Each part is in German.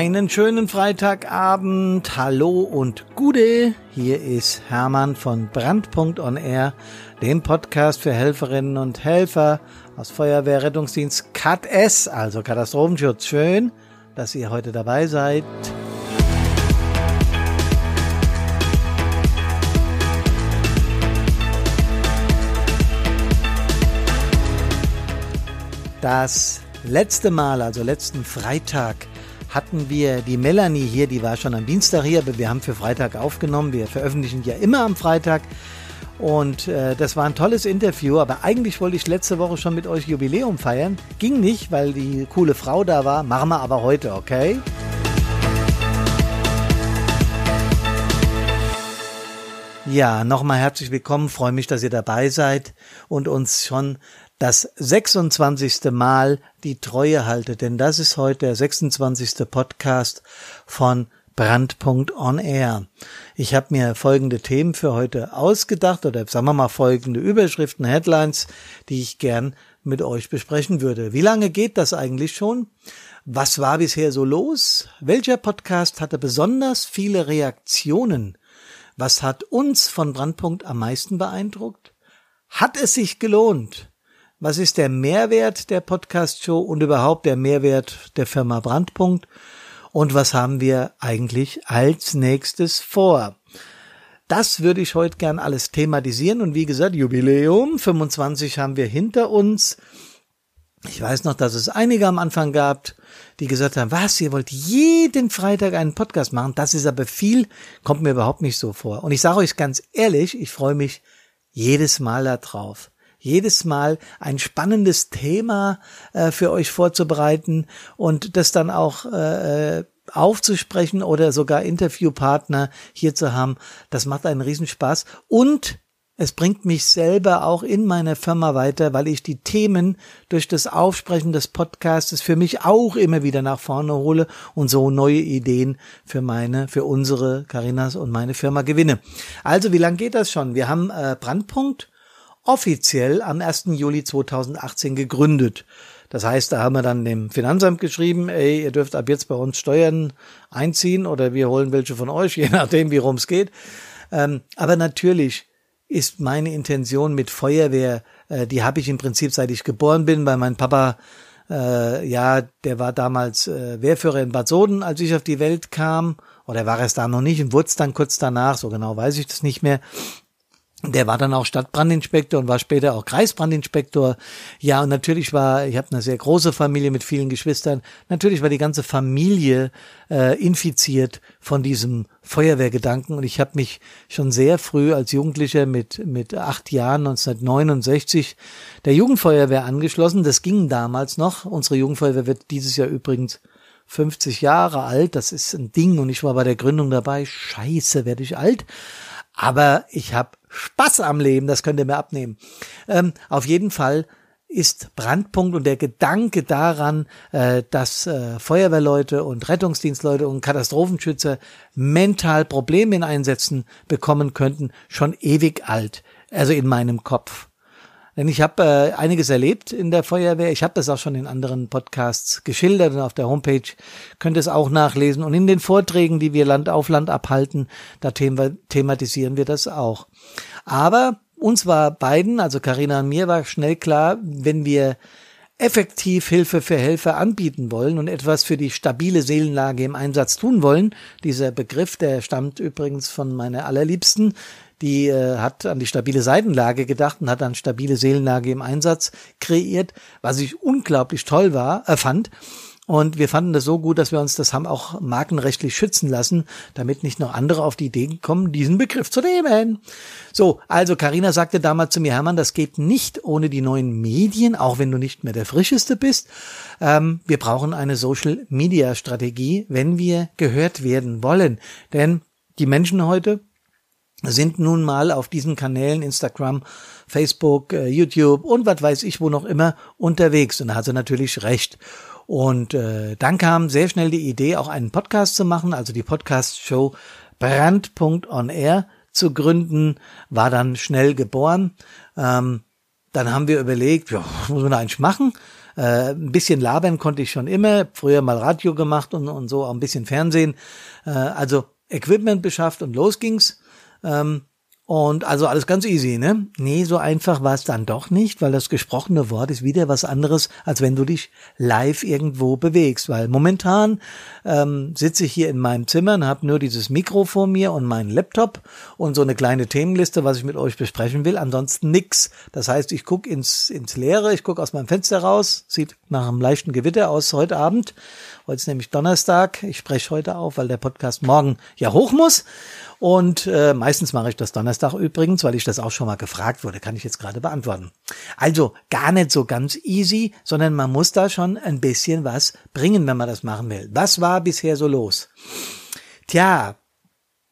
Einen schönen Freitagabend. Hallo und Gude. Hier ist Hermann von Brandpunkt dem Podcast für Helferinnen und Helfer aus Feuerwehrrettungsdienst S, also Katastrophenschutz. Schön, dass ihr heute dabei seid. Das letzte Mal, also letzten Freitag, hatten wir die Melanie hier, die war schon am Dienstag hier, aber wir haben für Freitag aufgenommen. Wir veröffentlichen ja immer am Freitag. Und äh, das war ein tolles Interview, aber eigentlich wollte ich letzte Woche schon mit euch Jubiläum feiern. Ging nicht, weil die coole Frau da war. Machen wir aber heute, okay? Ja, nochmal herzlich willkommen. Freue mich, dass ihr dabei seid und uns schon das 26. Mal die Treue haltet, denn das ist heute der 26. Podcast von Brandpunkt on Air. Ich habe mir folgende Themen für heute ausgedacht oder sagen wir mal folgende Überschriften, Headlines, die ich gern mit euch besprechen würde. Wie lange geht das eigentlich schon? Was war bisher so los? Welcher Podcast hatte besonders viele Reaktionen? Was hat uns von Brandpunkt am meisten beeindruckt? Hat es sich gelohnt? Was ist der Mehrwert der Podcast-Show und überhaupt der Mehrwert der Firma Brandpunkt? Und was haben wir eigentlich als nächstes vor? Das würde ich heute gern alles thematisieren. Und wie gesagt, Jubiläum 25 haben wir hinter uns. Ich weiß noch, dass es einige am Anfang gab, die gesagt haben, was, ihr wollt jeden Freitag einen Podcast machen? Das ist aber viel, kommt mir überhaupt nicht so vor. Und ich sage euch ganz ehrlich, ich freue mich jedes Mal darauf jedes Mal ein spannendes Thema äh, für euch vorzubereiten und das dann auch äh, aufzusprechen oder sogar Interviewpartner hier zu haben. Das macht einen Riesenspaß und es bringt mich selber auch in meiner Firma weiter, weil ich die Themen durch das Aufsprechen des Podcasts für mich auch immer wieder nach vorne hole und so neue Ideen für meine, für unsere Carinas und meine Firma gewinne. Also, wie lange geht das schon? Wir haben äh, Brandpunkt offiziell am 1. Juli 2018 gegründet. Das heißt, da haben wir dann dem Finanzamt geschrieben, ey, ihr dürft ab jetzt bei uns Steuern einziehen oder wir holen welche von euch, je nachdem, wie rum es geht. Ähm, aber natürlich ist meine Intention mit Feuerwehr, äh, die habe ich im Prinzip seit ich geboren bin, weil mein Papa, äh, ja, der war damals äh, Wehrführer in Bad Soden, als ich auf die Welt kam, oder war es da noch nicht und wurde es dann kurz danach, so genau weiß ich das nicht mehr. Der war dann auch Stadtbrandinspektor und war später auch Kreisbrandinspektor. Ja, und natürlich war, ich habe eine sehr große Familie mit vielen Geschwistern, natürlich war die ganze Familie äh, infiziert von diesem Feuerwehrgedanken. Und ich habe mich schon sehr früh als Jugendlicher mit, mit acht Jahren 1969 der Jugendfeuerwehr angeschlossen. Das ging damals noch. Unsere Jugendfeuerwehr wird dieses Jahr übrigens 50 Jahre alt. Das ist ein Ding und ich war bei der Gründung dabei. Scheiße, werde ich alt. Aber ich habe Spaß am Leben, das könnt ihr mir abnehmen. Ähm, auf jeden Fall ist Brandpunkt und der Gedanke daran, äh, dass äh, Feuerwehrleute und Rettungsdienstleute und Katastrophenschützer mental Probleme in Einsätzen bekommen könnten, schon ewig alt. Also in meinem Kopf. Denn ich habe äh, einiges erlebt in der Feuerwehr. Ich habe das auch schon in anderen Podcasts geschildert und auf der Homepage könnt ihr es auch nachlesen. Und in den Vorträgen, die wir Land auf Land abhalten, da thematisieren wir das auch. Aber uns war beiden, also Karina und mir, war schnell klar, wenn wir effektiv Hilfe für Helfer anbieten wollen und etwas für die stabile Seelenlage im Einsatz tun wollen. Dieser Begriff, der stammt übrigens von meiner allerliebsten, die äh, hat an die stabile Seitenlage gedacht und hat dann stabile Seelenlage im Einsatz kreiert, was ich unglaublich toll war, äh, fand. Und wir fanden das so gut, dass wir uns das haben auch markenrechtlich schützen lassen, damit nicht noch andere auf die Idee kommen, diesen Begriff zu nehmen. So, also Karina sagte damals zu mir, Hermann, das geht nicht ohne die neuen Medien, auch wenn du nicht mehr der Frischeste bist. Ähm, wir brauchen eine Social-Media-Strategie, wenn wir gehört werden wollen. Denn die Menschen heute, sind nun mal auf diesen Kanälen Instagram, Facebook, äh, YouTube und was weiß ich wo noch immer unterwegs. Und da hat sie natürlich recht. Und äh, dann kam sehr schnell die Idee, auch einen Podcast zu machen, also die Podcast-Show Brand.on-Air zu gründen, war dann schnell geboren. Ähm, dann haben wir überlegt, ja, was muss man eigentlich machen? Äh, ein bisschen labern konnte ich schon immer, früher mal Radio gemacht und, und so auch ein bisschen Fernsehen. Äh, also Equipment beschafft und los ging's. Ähm, und also alles ganz easy, ne? Nee, so einfach war es dann doch nicht, weil das gesprochene Wort ist wieder was anderes, als wenn du dich live irgendwo bewegst. Weil momentan ähm, sitze ich hier in meinem Zimmer und habe nur dieses Mikro vor mir und meinen Laptop und so eine kleine Themenliste, was ich mit euch besprechen will. Ansonsten nix. Das heißt, ich gucke ins, ins Leere, ich gucke aus meinem Fenster raus, sieht nach einem leichten Gewitter aus heute Abend. Heute ist nämlich Donnerstag. Ich spreche heute auf, weil der Podcast morgen ja hoch muss. Und äh, meistens mache ich das Donnerstag übrigens, weil ich das auch schon mal gefragt wurde, kann ich jetzt gerade beantworten. Also gar nicht so ganz easy, sondern man muss da schon ein bisschen was bringen, wenn man das machen will. Was war bisher so los? Tja,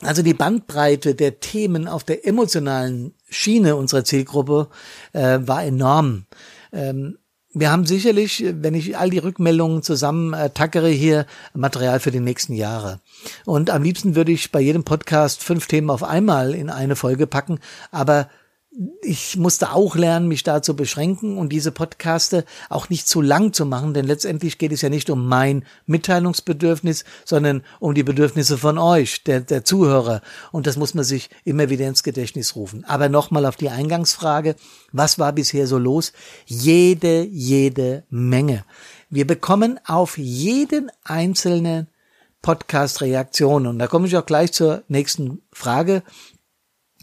also die Bandbreite der Themen auf der emotionalen Schiene unserer Zielgruppe äh, war enorm. Ähm, wir haben sicherlich, wenn ich all die Rückmeldungen zusammen äh, tackere, hier Material für die nächsten Jahre. Und am liebsten würde ich bei jedem Podcast fünf Themen auf einmal in eine Folge packen, aber ich musste auch lernen, mich da zu beschränken und diese Podcaste auch nicht zu lang zu machen, denn letztendlich geht es ja nicht um mein Mitteilungsbedürfnis, sondern um die Bedürfnisse von euch, der, der Zuhörer. Und das muss man sich immer wieder ins Gedächtnis rufen. Aber nochmal auf die Eingangsfrage, was war bisher so los? Jede, jede Menge. Wir bekommen auf jeden einzelnen Podcast Reaktionen. Und da komme ich auch gleich zur nächsten Frage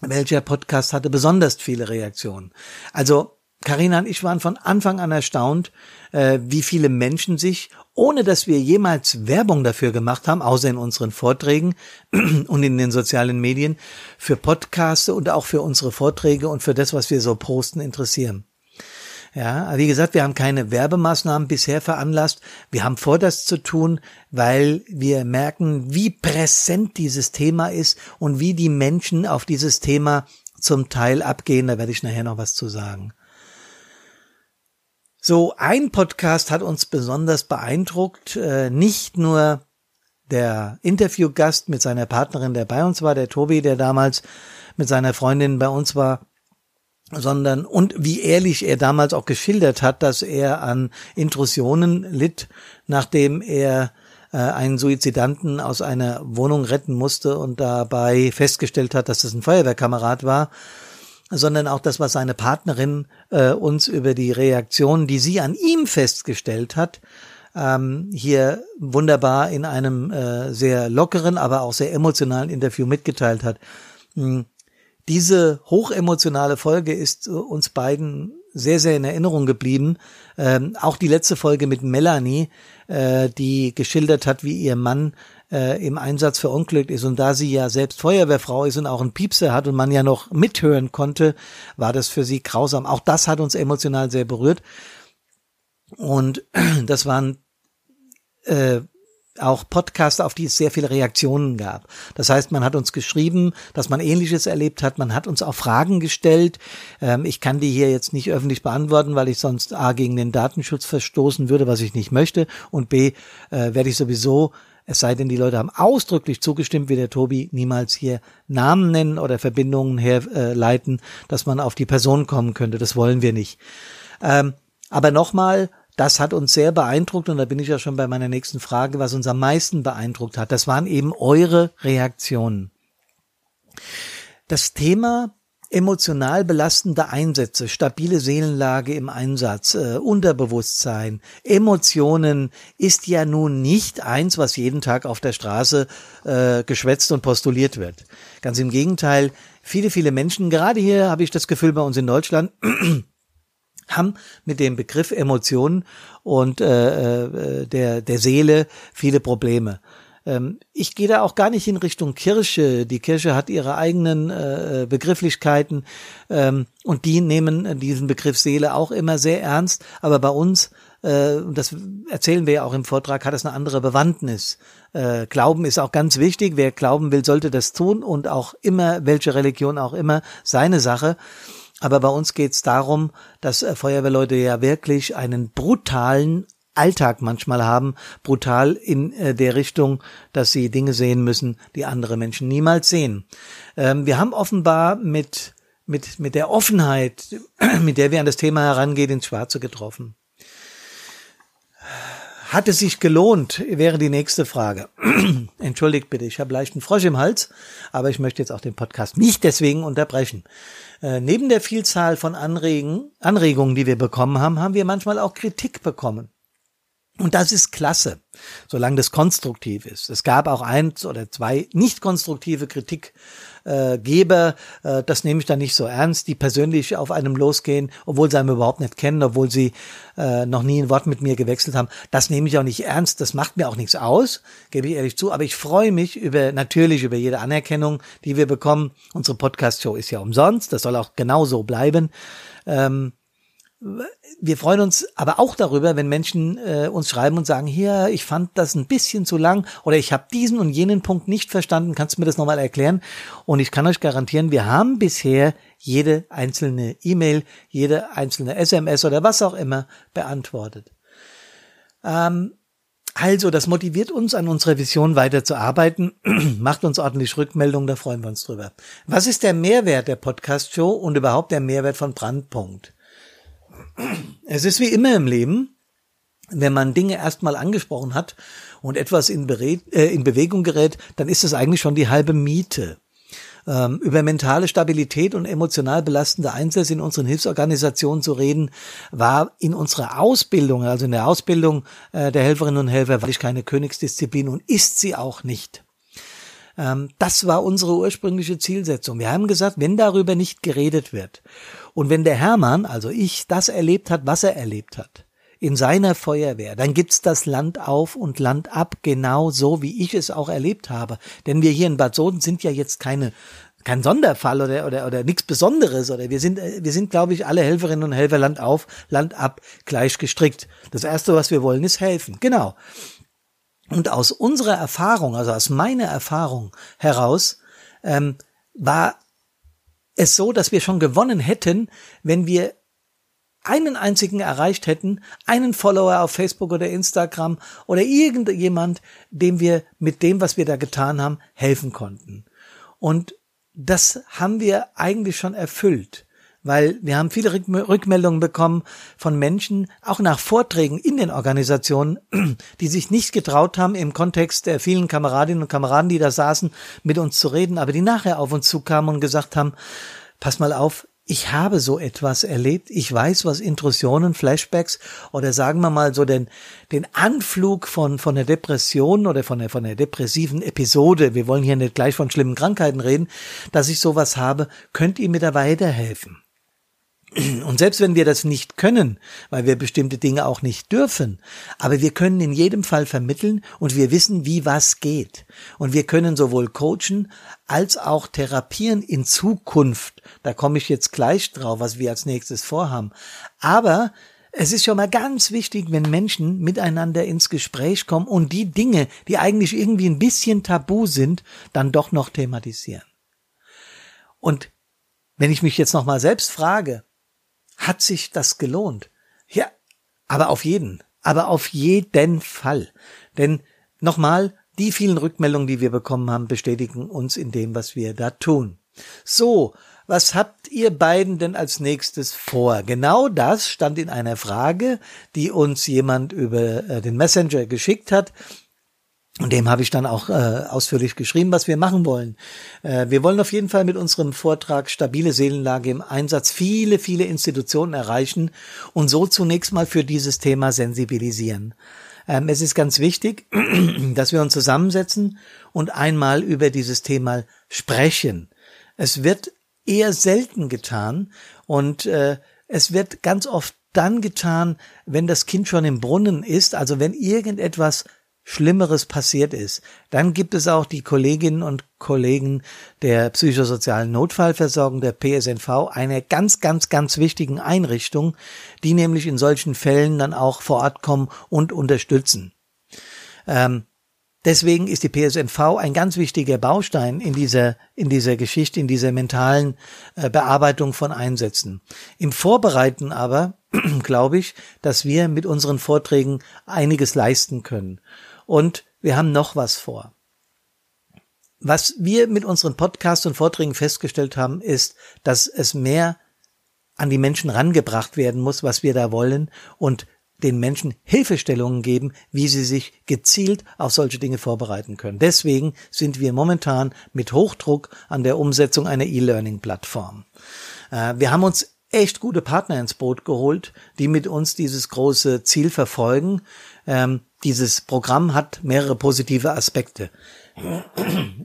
welcher Podcast hatte besonders viele Reaktionen. Also Karina und ich waren von Anfang an erstaunt, äh, wie viele Menschen sich, ohne dass wir jemals Werbung dafür gemacht haben, außer in unseren Vorträgen und in den sozialen Medien, für Podcasts und auch für unsere Vorträge und für das, was wir so posten, interessieren. Ja, wie gesagt, wir haben keine Werbemaßnahmen bisher veranlasst. Wir haben vor, das zu tun, weil wir merken, wie präsent dieses Thema ist und wie die Menschen auf dieses Thema zum Teil abgehen. Da werde ich nachher noch was zu sagen. So, ein Podcast hat uns besonders beeindruckt. Äh, nicht nur der Interviewgast mit seiner Partnerin, der bei uns war, der Tobi, der damals mit seiner Freundin bei uns war, sondern und wie ehrlich er damals auch geschildert hat, dass er an Intrusionen litt, nachdem er äh, einen Suizidanten aus einer Wohnung retten musste und dabei festgestellt hat, dass es ein Feuerwehrkamerad war, sondern auch das, was seine Partnerin äh, uns über die Reaktion, die sie an ihm festgestellt hat, ähm, hier wunderbar in einem äh, sehr lockeren, aber auch sehr emotionalen Interview mitgeteilt hat. Diese hochemotionale Folge ist äh, uns beiden sehr, sehr in Erinnerung geblieben. Ähm, auch die letzte Folge mit Melanie, äh, die geschildert hat, wie ihr Mann äh, im Einsatz verunglückt ist. Und da sie ja selbst Feuerwehrfrau ist und auch einen Piepser hat und man ja noch mithören konnte, war das für sie grausam. Auch das hat uns emotional sehr berührt. Und das waren äh, auch Podcasts, auf die es sehr viele Reaktionen gab. Das heißt, man hat uns geschrieben, dass man Ähnliches erlebt hat. Man hat uns auch Fragen gestellt. Ähm, ich kann die hier jetzt nicht öffentlich beantworten, weil ich sonst A gegen den Datenschutz verstoßen würde, was ich nicht möchte. Und B äh, werde ich sowieso es sei denn, die Leute haben ausdrücklich zugestimmt, wie der Tobi, niemals hier Namen nennen oder Verbindungen herleiten, dass man auf die Person kommen könnte. Das wollen wir nicht. Ähm, aber nochmal, das hat uns sehr beeindruckt und da bin ich ja schon bei meiner nächsten Frage, was uns am meisten beeindruckt hat. Das waren eben eure Reaktionen. Das Thema emotional belastende Einsätze, stabile Seelenlage im Einsatz, äh, Unterbewusstsein, Emotionen ist ja nun nicht eins, was jeden Tag auf der Straße äh, geschwätzt und postuliert wird. Ganz im Gegenteil, viele, viele Menschen, gerade hier habe ich das Gefühl bei uns in Deutschland, haben mit dem Begriff Emotionen und äh, äh, der, der Seele viele Probleme. Ähm, ich gehe da auch gar nicht in Richtung Kirche. Die Kirche hat ihre eigenen äh, Begrifflichkeiten ähm, und die nehmen diesen Begriff Seele auch immer sehr ernst. Aber bei uns, äh, das erzählen wir ja auch im Vortrag, hat es eine andere Bewandtnis. Äh, Glauben ist auch ganz wichtig. Wer glauben will, sollte das tun und auch immer, welche Religion auch immer, seine Sache. Aber bei uns geht es darum, dass äh, Feuerwehrleute ja wirklich einen brutalen Alltag manchmal haben, brutal in äh, der Richtung, dass sie Dinge sehen müssen, die andere Menschen niemals sehen. Ähm, wir haben offenbar mit, mit, mit der Offenheit, mit der wir an das Thema herangehen, ins Schwarze getroffen. Hat es sich gelohnt, wäre die nächste Frage. Entschuldigt bitte, ich habe leichten Frosch im Hals, aber ich möchte jetzt auch den Podcast nicht deswegen unterbrechen. Äh, neben der Vielzahl von Anregen, Anregungen, die wir bekommen haben, haben wir manchmal auch Kritik bekommen. Und das ist klasse, solange das konstruktiv ist. Es gab auch eins oder zwei nicht konstruktive Kritikgeber, äh, das nehme ich dann nicht so ernst, die persönlich auf einem losgehen, obwohl sie einem überhaupt nicht kennen, obwohl sie äh, noch nie ein Wort mit mir gewechselt haben. Das nehme ich auch nicht ernst, das macht mir auch nichts aus, gebe ich ehrlich zu, aber ich freue mich über natürlich über jede Anerkennung, die wir bekommen. Unsere Podcast-Show ist ja umsonst, das soll auch genauso bleiben. Ähm, wir freuen uns aber auch darüber, wenn Menschen äh, uns schreiben und sagen, hier, ich fand das ein bisschen zu lang oder ich habe diesen und jenen Punkt nicht verstanden, kannst du mir das nochmal erklären? Und ich kann euch garantieren, wir haben bisher jede einzelne E-Mail, jede einzelne SMS oder was auch immer beantwortet. Ähm, also, das motiviert uns, an unserer Vision weiterzuarbeiten, macht uns ordentlich Rückmeldung, da freuen wir uns drüber. Was ist der Mehrwert der Podcast-Show und überhaupt der Mehrwert von Brandpunkt? Es ist wie immer im Leben, wenn man Dinge erstmal angesprochen hat und etwas in, Bere äh, in Bewegung gerät, dann ist es eigentlich schon die halbe Miete. Ähm, über mentale Stabilität und emotional belastende Einsätze in unseren Hilfsorganisationen zu reden, war in unserer Ausbildung, also in der Ausbildung äh, der Helferinnen und Helfer, wirklich keine Königsdisziplin und ist sie auch nicht. Ähm, das war unsere ursprüngliche Zielsetzung. Wir haben gesagt, wenn darüber nicht geredet wird und wenn der Hermann, also ich, das erlebt hat, was er erlebt hat, in seiner Feuerwehr, dann gibt's das Land auf und Land ab, genau so, wie ich es auch erlebt habe. Denn wir hier in Bad Soden sind ja jetzt keine kein Sonderfall oder oder oder nichts Besonderes oder wir sind wir sind glaube ich alle Helferinnen und Helfer Land auf Land ab gleich gestrickt. Das erste was wir wollen ist helfen. Genau. Und aus unserer Erfahrung, also aus meiner Erfahrung heraus, ähm, war es so, dass wir schon gewonnen hätten, wenn wir einen einzigen erreicht hätten, einen Follower auf Facebook oder Instagram oder irgendjemand, dem wir mit dem, was wir da getan haben, helfen konnten. Und das haben wir eigentlich schon erfüllt weil wir haben viele Rückmeldungen bekommen von Menschen, auch nach Vorträgen in den Organisationen, die sich nicht getraut haben, im Kontext der vielen Kameradinnen und Kameraden, die da saßen, mit uns zu reden, aber die nachher auf uns zukamen und gesagt haben, pass mal auf, ich habe so etwas erlebt. Ich weiß, was Intrusionen, Flashbacks oder sagen wir mal so den, den Anflug von, von der Depression oder von der, von der depressiven Episode. Wir wollen hier nicht gleich von schlimmen Krankheiten reden, dass ich sowas habe. Könnt ihr mir da weiterhelfen? Und selbst wenn wir das nicht können, weil wir bestimmte Dinge auch nicht dürfen, aber wir können in jedem Fall vermitteln und wir wissen, wie was geht. Und wir können sowohl coachen als auch therapieren in Zukunft. Da komme ich jetzt gleich drauf, was wir als nächstes vorhaben. Aber es ist schon mal ganz wichtig, wenn Menschen miteinander ins Gespräch kommen und die Dinge, die eigentlich irgendwie ein bisschen tabu sind, dann doch noch thematisieren. Und wenn ich mich jetzt noch mal selbst frage, hat sich das gelohnt? Ja, aber auf jeden, aber auf jeden Fall. Denn nochmal, die vielen Rückmeldungen, die wir bekommen haben, bestätigen uns in dem, was wir da tun. So, was habt ihr beiden denn als nächstes vor? Genau das stand in einer Frage, die uns jemand über äh, den Messenger geschickt hat. Und dem habe ich dann auch äh, ausführlich geschrieben, was wir machen wollen. Äh, wir wollen auf jeden Fall mit unserem Vortrag stabile Seelenlage im Einsatz viele, viele Institutionen erreichen und so zunächst mal für dieses Thema sensibilisieren. Ähm, es ist ganz wichtig, dass wir uns zusammensetzen und einmal über dieses Thema sprechen. Es wird eher selten getan und äh, es wird ganz oft dann getan, wenn das Kind schon im Brunnen ist, also wenn irgendetwas Schlimmeres passiert ist, dann gibt es auch die Kolleginnen und Kollegen der psychosozialen Notfallversorgung der PSNV, eine ganz, ganz, ganz wichtigen Einrichtung, die nämlich in solchen Fällen dann auch vor Ort kommen und unterstützen. Ähm, deswegen ist die PSNV ein ganz wichtiger Baustein in dieser, in dieser Geschichte, in dieser mentalen äh, Bearbeitung von Einsätzen. Im Vorbereiten aber glaube ich, dass wir mit unseren Vorträgen einiges leisten können. Und wir haben noch was vor. Was wir mit unseren Podcasts und Vorträgen festgestellt haben, ist, dass es mehr an die Menschen rangebracht werden muss, was wir da wollen und den Menschen Hilfestellungen geben, wie sie sich gezielt auf solche Dinge vorbereiten können. Deswegen sind wir momentan mit Hochdruck an der Umsetzung einer E-Learning-Plattform. Äh, wir haben uns echt gute Partner ins Boot geholt, die mit uns dieses große Ziel verfolgen. Ähm, dieses Programm hat mehrere positive Aspekte.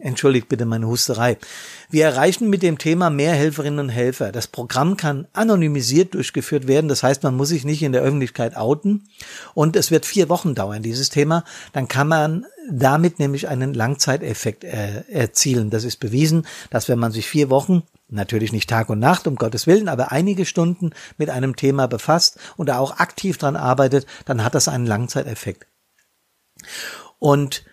Entschuldigt bitte meine Husterei. Wir erreichen mit dem Thema mehr Helferinnen und Helfer. Das Programm kann anonymisiert durchgeführt werden. Das heißt, man muss sich nicht in der Öffentlichkeit outen. Und es wird vier Wochen dauern, dieses Thema. Dann kann man damit nämlich einen Langzeiteffekt äh, erzielen. Das ist bewiesen, dass wenn man sich vier Wochen natürlich nicht Tag und Nacht, um Gottes Willen, aber einige Stunden mit einem Thema befasst und da auch aktiv dran arbeitet, dann hat das einen Langzeiteffekt. Und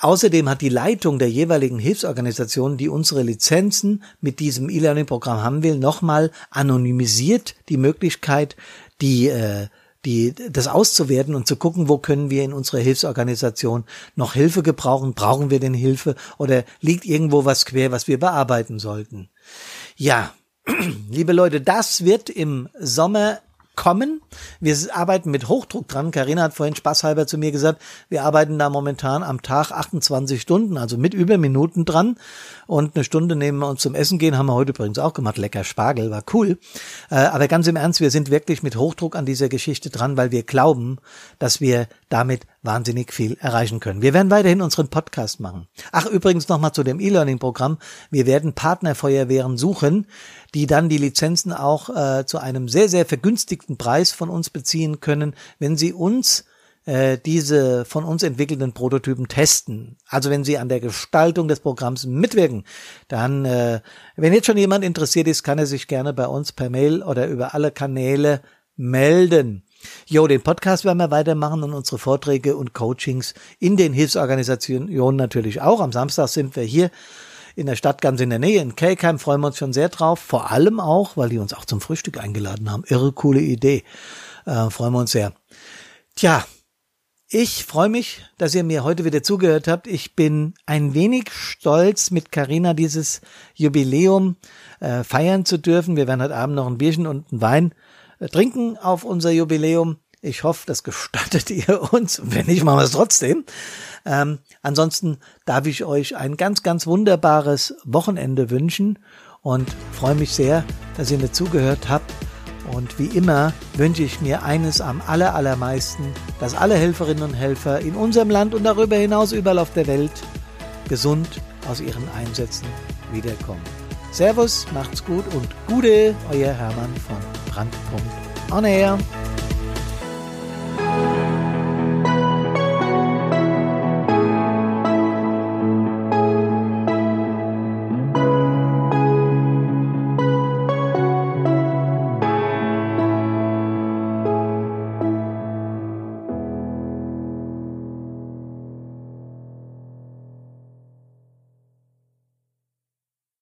Außerdem hat die Leitung der jeweiligen Hilfsorganisation, die unsere Lizenzen mit diesem E-Learning-Programm haben will, nochmal anonymisiert die Möglichkeit, die, äh, die, das auszuwerten und zu gucken, wo können wir in unserer Hilfsorganisation noch Hilfe gebrauchen? Brauchen wir denn Hilfe? Oder liegt irgendwo was quer, was wir bearbeiten sollten? Ja, liebe Leute, das wird im Sommer kommen. Wir arbeiten mit Hochdruck dran. Karina hat vorhin spaßhalber zu mir gesagt, wir arbeiten da momentan am Tag 28 Stunden, also mit Überminuten dran. Und eine Stunde nehmen wir uns zum Essen gehen, haben wir heute übrigens auch gemacht. Lecker Spargel, war cool. Äh, aber ganz im Ernst, wir sind wirklich mit Hochdruck an dieser Geschichte dran, weil wir glauben, dass wir damit wahnsinnig viel erreichen können. Wir werden weiterhin unseren Podcast machen. Ach, übrigens nochmal zu dem E-Learning-Programm. Wir werden Partnerfeuerwehren suchen, die dann die Lizenzen auch äh, zu einem sehr, sehr vergünstigten Preis von uns beziehen können, wenn sie uns äh, diese von uns entwickelten Prototypen testen. Also wenn Sie an der Gestaltung des Programms mitwirken, dann, äh, wenn jetzt schon jemand interessiert ist, kann er sich gerne bei uns per Mail oder über alle Kanäle melden. Jo, den Podcast werden wir weitermachen und unsere Vorträge und Coachings in den Hilfsorganisationen natürlich auch. Am Samstag sind wir hier in der Stadt ganz in der Nähe, in Kelkheim, freuen wir uns schon sehr drauf. Vor allem auch, weil die uns auch zum Frühstück eingeladen haben. Irre coole Idee. Äh, freuen wir uns sehr. Tja, ich freue mich, dass ihr mir heute wieder zugehört habt. Ich bin ein wenig stolz, mit Carina dieses Jubiläum äh, feiern zu dürfen. Wir werden heute Abend noch ein Bierchen und einen Wein äh, trinken auf unser Jubiläum. Ich hoffe, das gestattet ihr uns. Wenn nicht, machen wir es trotzdem. Ähm, ansonsten darf ich euch ein ganz, ganz wunderbares Wochenende wünschen und freue mich sehr, dass ihr mir zugehört habt. Und wie immer wünsche ich mir eines am aller, allermeisten, dass alle Helferinnen und Helfer in unserem Land und darüber hinaus überall auf der Welt gesund aus ihren Einsätzen wiederkommen. Servus, macht's gut und Gude, euer Hermann von Brandpunkt On Air.